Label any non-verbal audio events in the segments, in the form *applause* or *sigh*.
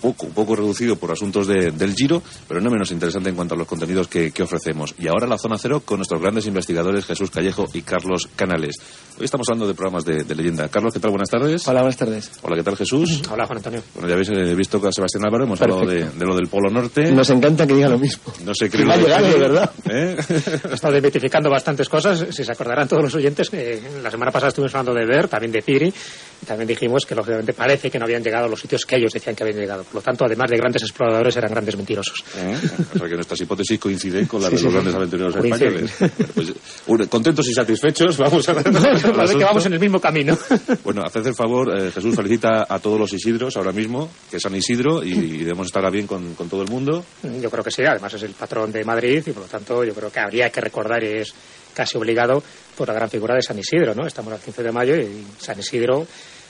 poco, un poco reducido por asuntos de- del Giro, pero no menos interesante en cuanto a los contenidos que, que ofrecemos. Y ahora la zona cero con nuestros grandes investigadores Jesús Callejo y Carlos Canales. Hoy estamos hablando de programas de, de leyenda. Carlos, ¿qué tal? Buenas tardes. Hola, buenas tardes. Hola, ¿qué tal Jesús? *laughs* Hola, Juan Antonio. Bueno, ya habéis eh, visto con Sebastián Álvaro, hemos hablado de, Perfecto. de lo del Polo Norte. Nos encanta que diga lo mismo. No sé qué Que me ha llegado, de verdad. *laughs* ¿Eh? He estado identificando bastantes cosas. Si se acordarán todos los oyentes, que la semana pasada estuvimos hablando de Ver, también de Piri, y también dijimos que lógicamente parece que no habían llegado a los sitios que ellos decían que habían llegado. Por lo tanto, además de grandes exploradores, eran grandes mentirosos. ¿Eh? O sea que nuestras hipótesis coinciden con las Sí, de los sí. grandes aventureros españoles. Pues, contentos y satisfechos, vamos a *laughs* ver. Parece que vamos en el mismo camino. Bueno, haced el favor, eh, Jesús felicita a todos los Isidros ahora mismo, que es San Isidro, y, y debemos estar a bien con, con todo el mundo. Yo creo que sí, además es el patrón de Madrid y por lo tanto yo creo que habría que recordar y es casi obligado por la gran figura de San Isidro, ¿no? Estamos al 15 de mayo y San Isidro,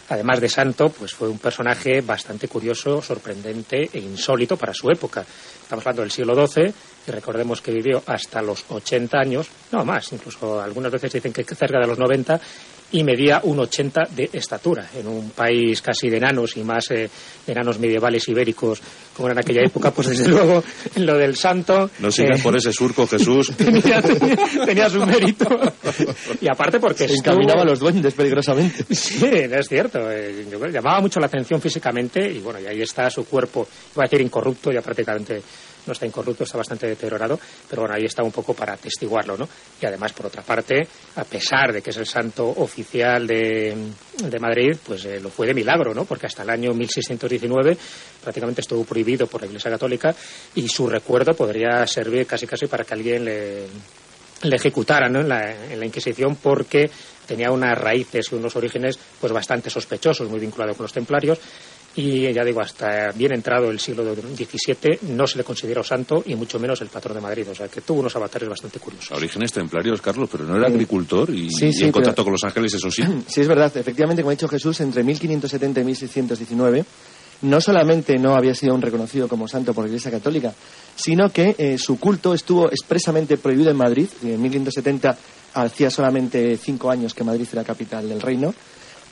además de santo, pues fue un personaje bastante curioso, sorprendente e insólito para su época. Estamos hablando del siglo XII y recordemos que vivió hasta los 80 años, no más, incluso algunas veces dicen que cerca de los 90 y medía un 80 de estatura en un país casi de enanos y más eh, de enanos medievales ibéricos como era en aquella época, pues desde *laughs* luego lo del santo No sigas eh, por ese surco, Jesús. tenía, *laughs* tenía- tenía su mérito y aparte porque Se estuvo- encaminaba a los duendes peligrosamente. *laughs* Sí, es cierto. eh, yo llamaba mucho la atención físicamente y bueno, y ahí está su cuerpo, iba a decir incorrupto, ya prácticamente no está incorrupto, está bastante deteriorado, pero bueno, ahí está un poco para atestiguarlo, ¿no? Y además, por otra parte, a pesar de que es el santo oficial de, de Madrid, pues eh, lo fue de milagro, ¿no? Porque hasta el año 1619 prácticamente estuvo prohibido por la Iglesia Católica y su recuerdo podría servir casi casi para que alguien le, ejecutaran ¿no? en, la, en la Inquisición porque tenía unas raíces y unos orígenes pues bastante sospechosos, muy vinculados con los templarios. Y ya digo, hasta bien entrado el siglo XVII no se le consideró santo y mucho menos el patrón de Madrid. O sea que tuvo unos avatares bastante curiosos. Orígenes templarios, Carlos, pero no era agricultor y, sí, y en pero- contacto con los ángeles, eso sí. *clears throat* Sí, es verdad. Efectivamente, como ha dicho Jesús, entre 1570 y 1619 no solamente no había sido un reconocido como santo por la Iglesia Católica, sino que eh, su culto estuvo expresamente prohibido en Madrid. Y en 1570 hacía solamente cinco años que Madrid era capital del reino.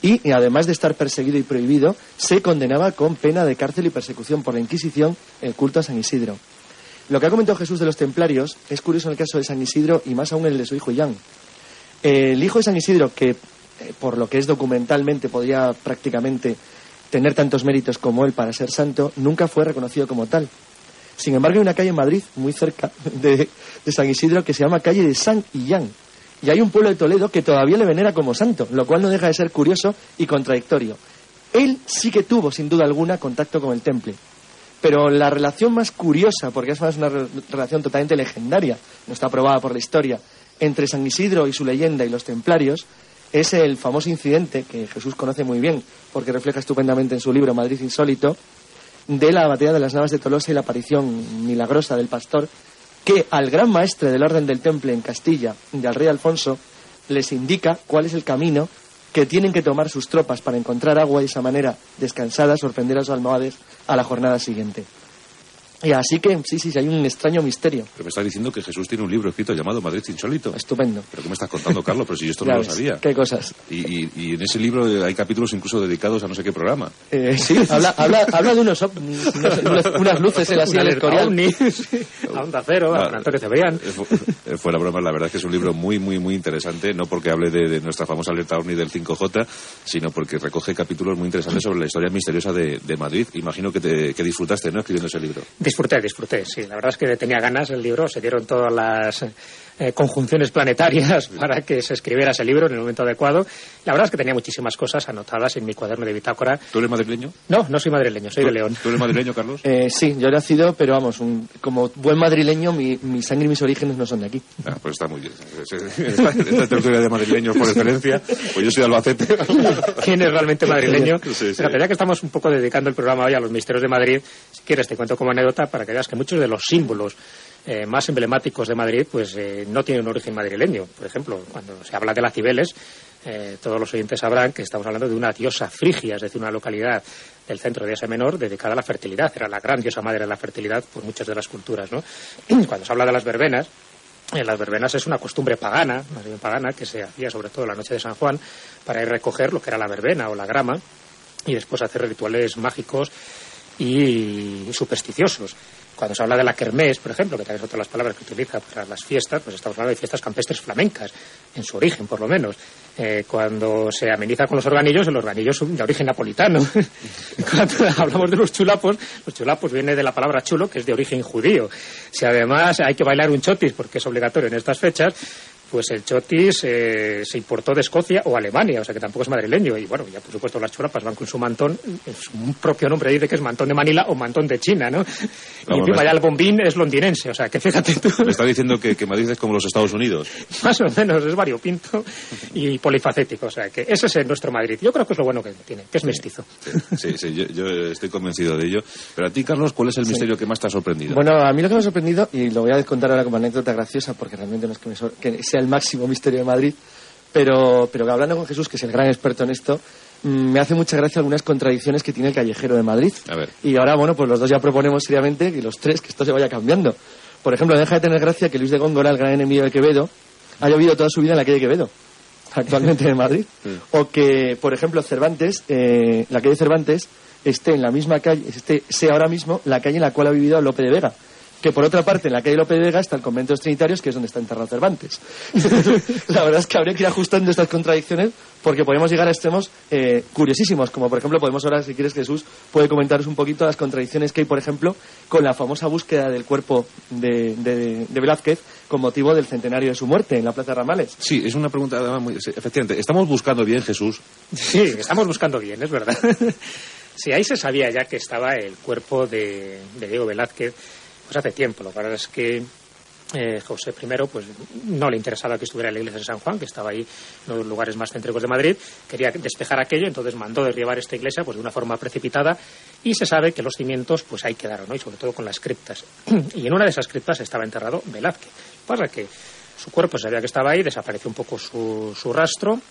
Y, además de estar perseguido y prohibido, se condenaba con pena de cárcel y persecución por la Inquisición el culto a San Isidro. Lo que ha comentado Jesús de los templarios es curioso en el caso de San Isidro y más aún en el de su hijo Jan. El hijo de San Isidro, que eh, por lo que es documentalmente podría prácticamente tener tantos méritos como él para ser santo, nunca fue reconocido como tal. Sin embargo, hay una calle en Madrid, muy cerca de, de San Isidro, que se llama calle de San Illán. Y hay un pueblo de Toledo que todavía le venera como santo, lo cual no deja de ser curioso y contradictorio. Él sí que tuvo, sin duda alguna, contacto con el temple. Pero la relación más curiosa, porque es una re- relación totalmente legendaria, no está aprobada por la historia, entre San Isidro y su leyenda y los templarios, es el famoso incidente que Jesús conoce muy bien, porque refleja estupendamente en su libro Madrid Insólito, de la batalla de las Navas de Tolosa y la aparición milagrosa del pastor, que al gran maestre del orden del temple en Castilla, y al rey Alfonso, les indica cuál es el camino que tienen que tomar sus tropas para encontrar agua y de esa manera, descansadas, sorprender a los almohades a la jornada siguiente. Y así que, sí, sí, sí, hay un extraño misterio. Pero me estás diciendo que Jesús tiene un libro escrito llamado Madrid Insólito. Estupendo. ¿Pero qué me estás contando, Carlos? Pero si yo esto no lo sabía. Qué cosas. Y, y- y en ese libro hay capítulos incluso dedicados a no sé qué programa. Eh, sí, *laughs* habla, habla, habla de *laughs* unos, unos- unas luces en la silla del *laughs* sí, a Onda Cero, a Antonio Cebrián. eh, eh, Fuera broma, la verdad es que es un libro muy, muy, muy interesante, no porque hable de, de nuestra famosa alerta OVNI del 5J, sino porque recoge capítulos muy interesantes sobre la historia misteriosa de, de Madrid. Imagino que, te, que disfrutaste, ¿no?, escribiendo ese libro. Disfruté, disfruté, sí. La verdad es que tenía ganas el libro, se dieron todas las eh, conjunciones planetarias *laughs* para que se escribiera ese libro en el momento adecuado. La verdad es que tenía muchísimas cosas anotadas en mi cuaderno de bitácora. ¿Tú eres madrileño? No, no soy madrileño, soy de ¿Tú- León. ¿Tú eres madrileño, Carlos? *laughs* Eh, sí, yo he nacido, pero vamos, un- como buen madrileño, mi, mi sangre y mis orígenes no son de aquí. Ah, pues está muy bien. Esta, esta tertulia de madrileños por excelencia. Pues yo soy de Albacete. *laughs* quién es realmente madrileño. Sí, sí. Fíjate, ya que estamos un poco dedicando el programa hoy a los misterios de Madrid, si quieres te cuento como anécdota para que veas que muchos de los símbolos eh, más emblemáticos de Madrid pues eh, no tienen un origen madrileño. Por ejemplo, cuando se habla de las Cibeles, eh, todos los oyentes sabrán que estamos hablando de una diosa frigia, es decir, una localidad del centro de Asia Menor dedicada a la fertilidad. Era la gran diosa madre de la fertilidad por muchas de las culturas. ¿no? *clears throat* Cuando se habla de las verbenas, en las verbenas es una costumbre pagana, más bien pagana, que se hacía sobre todo la noche de San Juan para ir a recoger lo que era la verbena o la grama y después hacer rituales mágicos y supersticiosos. Cuando se habla de la kermés, por ejemplo, que también es otra de las palabras que utiliza para las fiestas, pues estamos hablando de fiestas campestres flamencas, en su origen, por lo menos. Eh, cuando se ameniza con los organillos, los organillos son de origen napolitano. *laughs* cuando hablamos de los chulapos, los chulapos viene de la palabra chulo, que es de origen judío. Si además hay que bailar un chotis, porque es obligatorio en estas fechas, pues el chotis eh, se importó de Escocia o Alemania, o sea que tampoco es madrileño. Y bueno, ya por supuesto las chulapas van con su mantón, un propio nombre dice que es mantón de Manila o mantón de China, ¿no? y encima ya el bombín es londinense, o sea que fíjate tú. Me está diciendo que, que Madrid es como los Estados Unidos. *laughs* Más o menos, es variopinto y polifacético, o sea que ese es nuestro Madrid. Yo creo que es lo bueno que tiene, que es mestizo. Sí, sí, yo, estoy convencido de ello. Pero a ti, Carlos, ¿cuál es el misterio que más te ha sorprendido? Bueno, a mí lo que me ha sorprendido, y lo voy a contar ahora como anécdota graciosa, porque realmente no es que, me que sea el máximo misterio de Madrid, pero, pero hablando con Jesús, que es el gran experto en esto, mm, me hace mucha gracia algunas contradicciones que tiene el callejero de Madrid. Y ahora, bueno, pues los dos ya proponemos seriamente que los tres, que esto se vaya cambiando. Por ejemplo, deja de tener gracia que Luis de Góngora, el gran enemigo de Quevedo, haya vivido toda su vida en la calle Quevedo, *laughs* actualmente en Madrid. O que, por ejemplo, Cervantes, eh, la calle Cervantes, esté en la misma calle, esté, sea ahora mismo la calle en la cual ha vivido Lope de Vega que por otra parte en la calle López de Vega está el convento de los Trinitarios, que es donde está enterrado Cervantes. *laughs* la verdad es que habría que ir ajustando estas contradicciones porque podemos llegar a extremos eh, curiosísimos, como por ejemplo podemos ahora, si quieres Jesús, puede comentaros un poquito las contradicciones que hay, por ejemplo, con la famosa búsqueda del cuerpo de, de, Velázquez con motivo del centenario de su muerte en la Plaza de Ramales. Sí, es una pregunta muy... Efectivamente, ¿estamos buscando bien, Jesús? Sí, estamos buscando bien, es verdad. *laughs* sí, ahí se sabía ya que estaba el cuerpo de, de Diego Velázquez pues hace tiempo. Lo que pasa es que eh, José I pues no le interesaba que estuviera la iglesia de San Juan, que estaba ahí en los lugares más céntricos de Madrid, quería despejar aquello, entonces mandó derribar esta iglesia pues de una forma precipitada y se sabe que los cimientos pues ahí quedaron, ¿no? y sobre todo con las criptas. *clears throat* y en una de esas criptas estaba enterrado Velázquez. Pasa que su cuerpo sabía que estaba ahí, desapareció un poco su, su rastro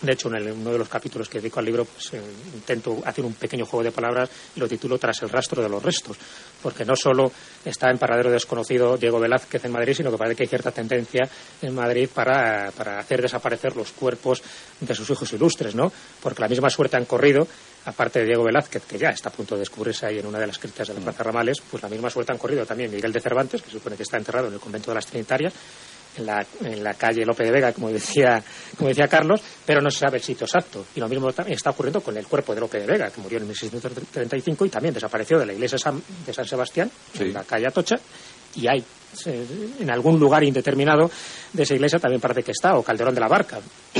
de hecho, en uno de los capítulos que dedico al libro, pues, eh, intento hacer un pequeño juego de palabras y lo titulo Tras el rastro de los restos, porque no solo está en paradero desconocido Diego Velázquez en Madrid, sino que parece que hay cierta tendencia en Madrid para, hacer desaparecer los cuerpos de sus hijos ilustres, ¿no? Porque la misma suerte han corrido, aparte de Diego Velázquez, que ya está a punto de descubrirse ahí en una de las criptas de la Plaza Ramales, pues la misma suerte han corrido también Miguel de Cervantes, que supone que está enterrado en el convento de las Trinitarias, en la, en la calle Lope de Vega, como decía, como decía Carlos, pero no se sabe el sitio exacto. Y lo mismo también está ocurriendo con el cuerpo de Lope de Vega, que murió en 1635 y también desapareció de la iglesia de San Sebastián, en la calle Atocha, y hay en algún lugar indeterminado de esa iglesia también parece que está, o Calderón de la Barca. *clears throat*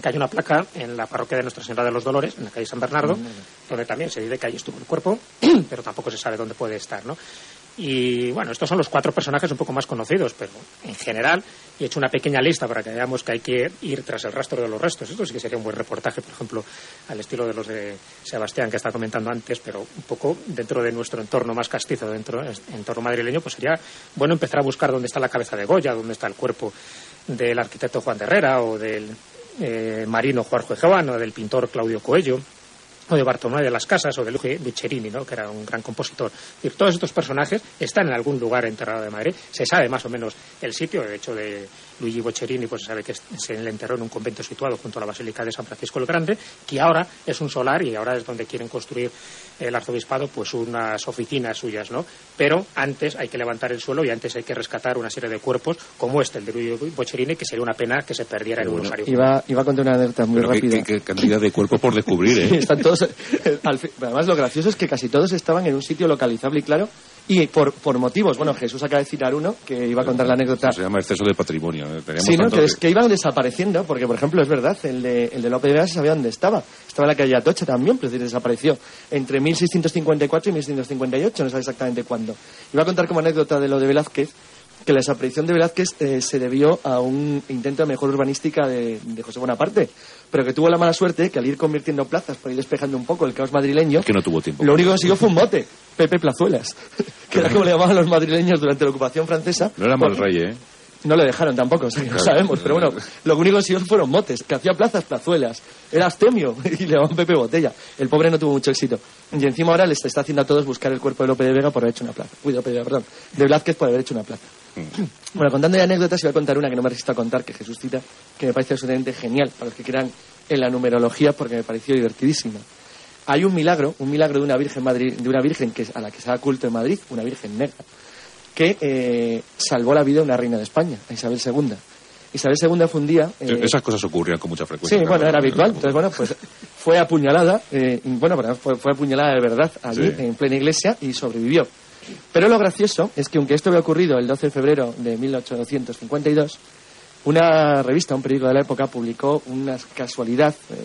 que hay una placa en la parroquia de Nuestra Señora de los Dolores, en la calle San Bernardo, donde también se dice que ahí estuvo el cuerpo, *clears throat* pero tampoco se sabe dónde puede estar, ¿no? Y bueno, estos son los cuatro personajes un poco más conocidos, pero en general, he hecho una pequeña lista para que veamos que hay que ir tras el rastro de los restos. Esto sí que sería un buen reportaje, por ejemplo, al estilo de los de Sebastián que estaba comentando antes, pero un poco dentro de nuestro entorno más castizo, dentro del entorno madrileño, pues sería bueno empezar a buscar dónde está la cabeza de Goya, dónde está el cuerpo del arquitecto Juan de Herrera o del eh, marino Jorge Joan o del pintor Claudio Coello o de Bartolomé de las Casas o de Luigi Buccerini, ¿no? que era un gran compositor. todos estos personajes están en algún lugar enterrado de Madrid. Se sabe más o menos el sitio, de hecho de Luigi Boccherini pues se sabe que se le enterró en un convento situado junto a la Basílica de San Francisco el Grande, que ahora es un solar y ahora es donde quieren construir el arzobispado pues unas oficinas suyas, ¿no? Pero antes hay que levantar el suelo y antes hay que rescatar una serie de cuerpos como este, el de Luigi Boccherini, que sería una pena que se perdiera en un rosario. Iba, iba a contar una anécdota muy rápida. Qué, cantidad de cuerpos por descubrir, ¿eh? *laughs* están todos, *laughs* además lo gracioso es que casi todos estaban en un sitio localizable y claro y por, por motivos, bueno, Jesús acaba de citar uno que iba a contar la anécdota. Se llama exceso de patrimonio. ¿eh? Sí, ¿no? Que, es, que iban desapareciendo, porque por ejemplo es verdad, el de, el de López de Vega se sabía dónde estaba. Estaba en la calle Atocha también, pero desapareció entre 1654 y 1658, no sabe exactamente cuándo. Iba a contar como anécdota de lo de Velázquez, que la desaparición de Velázquez eh, se debió a un intento de mejor urbanística de, de, José Bonaparte, pero que tuvo la mala suerte que al ir convirtiendo plazas para ir despejando un poco el caos madrileño, que no tuvo tiempo. Lo único que consiguió fue un bote, Pepe Plazuelas, *laughs* que era como le llamaban los madrileños durante la ocupación francesa. No era mal rey, ¿eh? No le dejaron tampoco, o sea, que no Claro. sabemos. Pero bueno, lo único que consiguió fueron motes, que hacía plazas, plazuelas. Era astemio *laughs* y le llamaban Pepe Botella. El pobre no tuvo mucho éxito. Y encima ahora les está haciendo a todos buscar el cuerpo de Lope de Vega por haber hecho una plaza. Uy, de Lope de Vega, perdón. De Blázquez por haber hecho una plaza. Bueno, contando ya anécdotas, iba a contar una que no me resisto a contar, que Jesús cita, que me parece absolutamente genial para los que crean en la numerología, porque me pareció divertidísima. Hay un milagro, un milagro de una virgen, Madrid, de una virgen que, a la que se da culto en Madrid, una virgen negra, que eh, salvó la vida de una reina de España, a Isabel II. Isabel II fue un día... eh, Esas cosas ocurrían con mucha frecuencia. Sí, bueno, era habitual. Entonces, bueno, pues fue apuñalada, eh, bueno, fue, fue apuñalada de verdad allí, Sí. en plena iglesia, y sobrevivió. Pero lo gracioso es que, aunque esto había ocurrido el 12 de febrero de 1852, una revista, un periódico de la época, publicó una casualidad, eh,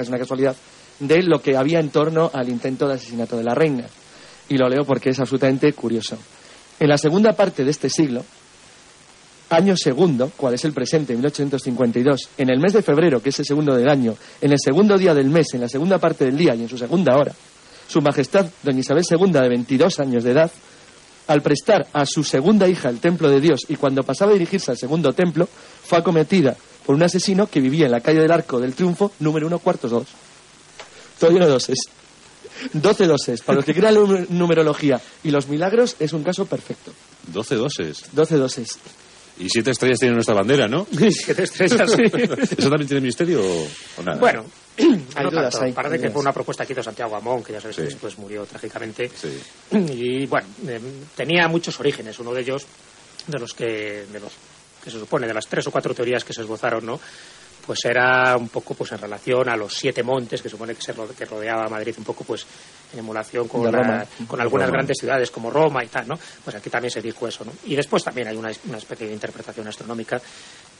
es una casualidad, de lo que había en torno al intento de asesinato de la reina. Y lo leo porque es absolutamente curioso. En la segunda parte de este siglo, año segundo, cual es el presente, 1852, en el mes de febrero, que es el segundo del año, en el segundo día del mes, en la segunda parte del día y en su segunda hora, su majestad, doña Isabel II, de 22 años de edad, al prestar a su segunda hija el templo de Dios y cuando pasaba a dirigirse al segundo templo, fue acometida por un asesino que vivía en la calle del Arco del Triunfo, número uno, cuartos dos. Todo lleno de doses. Doce doses. Para los que crean la numerología y los milagros, es un caso perfecto. 12 doses. Doce doses. Y siete estrellas tiene nuestra bandera, ¿no? Siete estrellas, sí. *laughs* ¿Eso también tiene misterio o, o nada? Bueno, *clears throat* Hay no dudas, tanto. hay Parece que dudas. fue una propuesta que hizo Santiago Amón, que ya sabes Sí. que después murió trágicamente. Sí. *clears throat* Y bueno, eh, tenía muchos orígenes. Uno de ellos, de los que, de los que se supone, de las tres o cuatro teorías que se esbozaron, ¿no? Pues era un poco pues en relación a los siete montes que supone que se ro- que rodeaba Madrid, un poco pues en emulación con, la- con algunas Roma. grandes ciudades como Roma y tal, ¿no? Pues aquí también se dijo eso, ¿no? Y después también hay una, una especie de interpretación astronómica,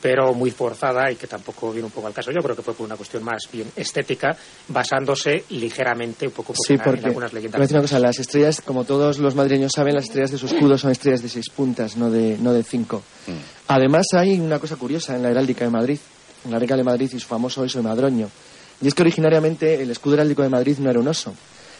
pero muy forzada y que tampoco viene un poco al caso. Yo creo que fue por una cuestión más bien estética, basándose ligeramente un poco pues, Sí, en, en porque algunas leyendas. decir una cosa, las estrellas, como todos los madrileños saben, las estrellas de su escudo son estrellas de seis puntas, no de, no de cinco. Mm. Además hay una cosa curiosa en la heráldica de Madrid, la heráldica de Madrid y su famoso oso de madroño, y es que originariamente el escudo heráldico de Madrid no era un oso.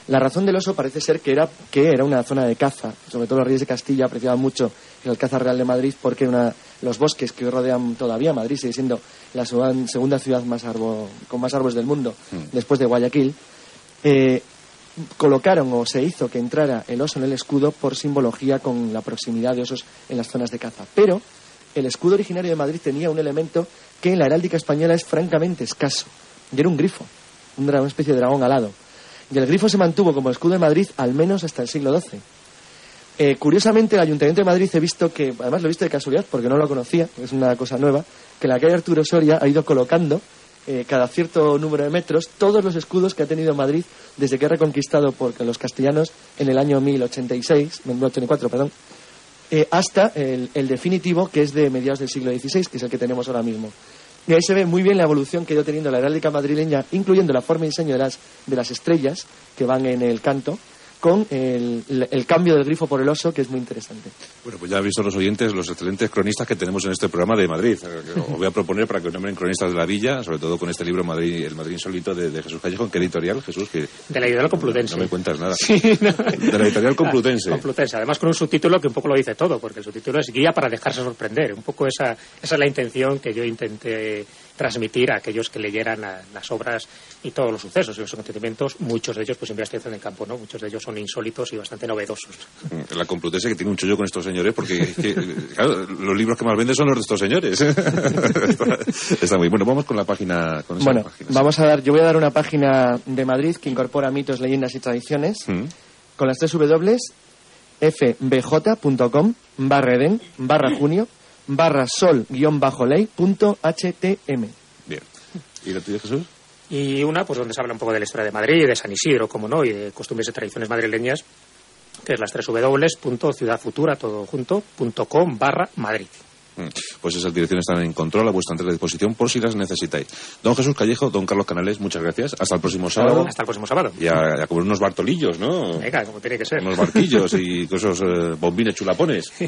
La razón del oso parece ser que era, que era una zona de caza, sobre todo los reyes de Castilla apreciaban mucho el Alcázar Real de Madrid porque una, los bosques que hoy rodean todavía Madrid, sigue siendo la segunda ciudad más arbo- con más árboles del mundo, después de Guayaquil, eh, colocaron o se hizo que entrara el oso en el escudo por simbología con la proximidad de osos en las zonas de caza. Pero el escudo originario de Madrid tenía un elemento que en la heráldica española es francamente escaso, y era un grifo, una especie de dragón alado. Y el grifo se mantuvo como escudo de Madrid al menos hasta el siglo XII. Eh, curiosamente, el Ayuntamiento de Madrid he visto que, además lo he visto de casualidad porque no lo conocía, es una cosa nueva, que la calle Arturo Soria ha ido colocando eh, cada cierto número de metros todos los escudos que ha tenido Madrid desde que ha reconquistado por los castellanos en el año 1086, 1084, perdón, eh, hasta el, definitivo que es de mediados del siglo XVI, que es el que tenemos ahora mismo. Y ahí se ve muy bien la evolución que ha ido teniendo la heráldica madrileña, incluyendo la forma y diseño de las, de las estrellas que van en el canto, con el, el- cambio del grifo por el oso, que es muy interesante. Bueno, pues ya han visto los oyentes los excelentes cronistas que tenemos en este programa de Madrid. Eh, Os voy a proponer para que os nombren cronistas de la villa, sobre todo con este libro Madrid, El Madrid Insólito de, de Jesús Callejo. ¿En qué editorial, Jesús? Que De la editorial Complutense. No me cuentas nada. Sí, no. De la editorial Complutense. Complutense. Además con un subtítulo que un poco lo dice todo, porque el subtítulo es guía para dejarse sorprender. Un poco esa, esa es la intención que yo intenté transmitir a aquellos que leyeran la- las obras y todos los sucesos y los acontecimientos, muchos de ellos pues investigación en campo, ¿no? Muchos de ellos son insólitos y bastante novedosos. La Complutense que tiene un chollo con estos señores, porque es que, claro, los libros que más venden son los de estos señores. está, *laughs* está muy bueno. Vamos con la página. Con esa Bueno, página. vamos a dar, yo voy a dar una página de Madrid que incorpora mitos, leyendas y tradiciones Mm. con las tres W, fbj.com, barra eden, barra junio, barra sol, guion bajo ley, punto htm. Bien. ¿Y la tuya, Jesús? Y una, pues donde se habla un poco de la historia de Madrid y de San Isidro, como no, y de costumbres y tradiciones madrileñas, que es las tres www.ciudadfutura, todo junto, punto com barra Madrid. Mm. Pues esas direcciones están en control a vuestra entera disposición por si las necesitáis. Don Jesús Callejo, don Carlos Canales, muchas gracias. Hasta el próximo sábado. Hasta el próximo sábado. Y a, a comer unos bartolillos, ¿no? Venga, como tiene que ser. Unos barquillos y con esos eh, bombines chulapones. *laughs*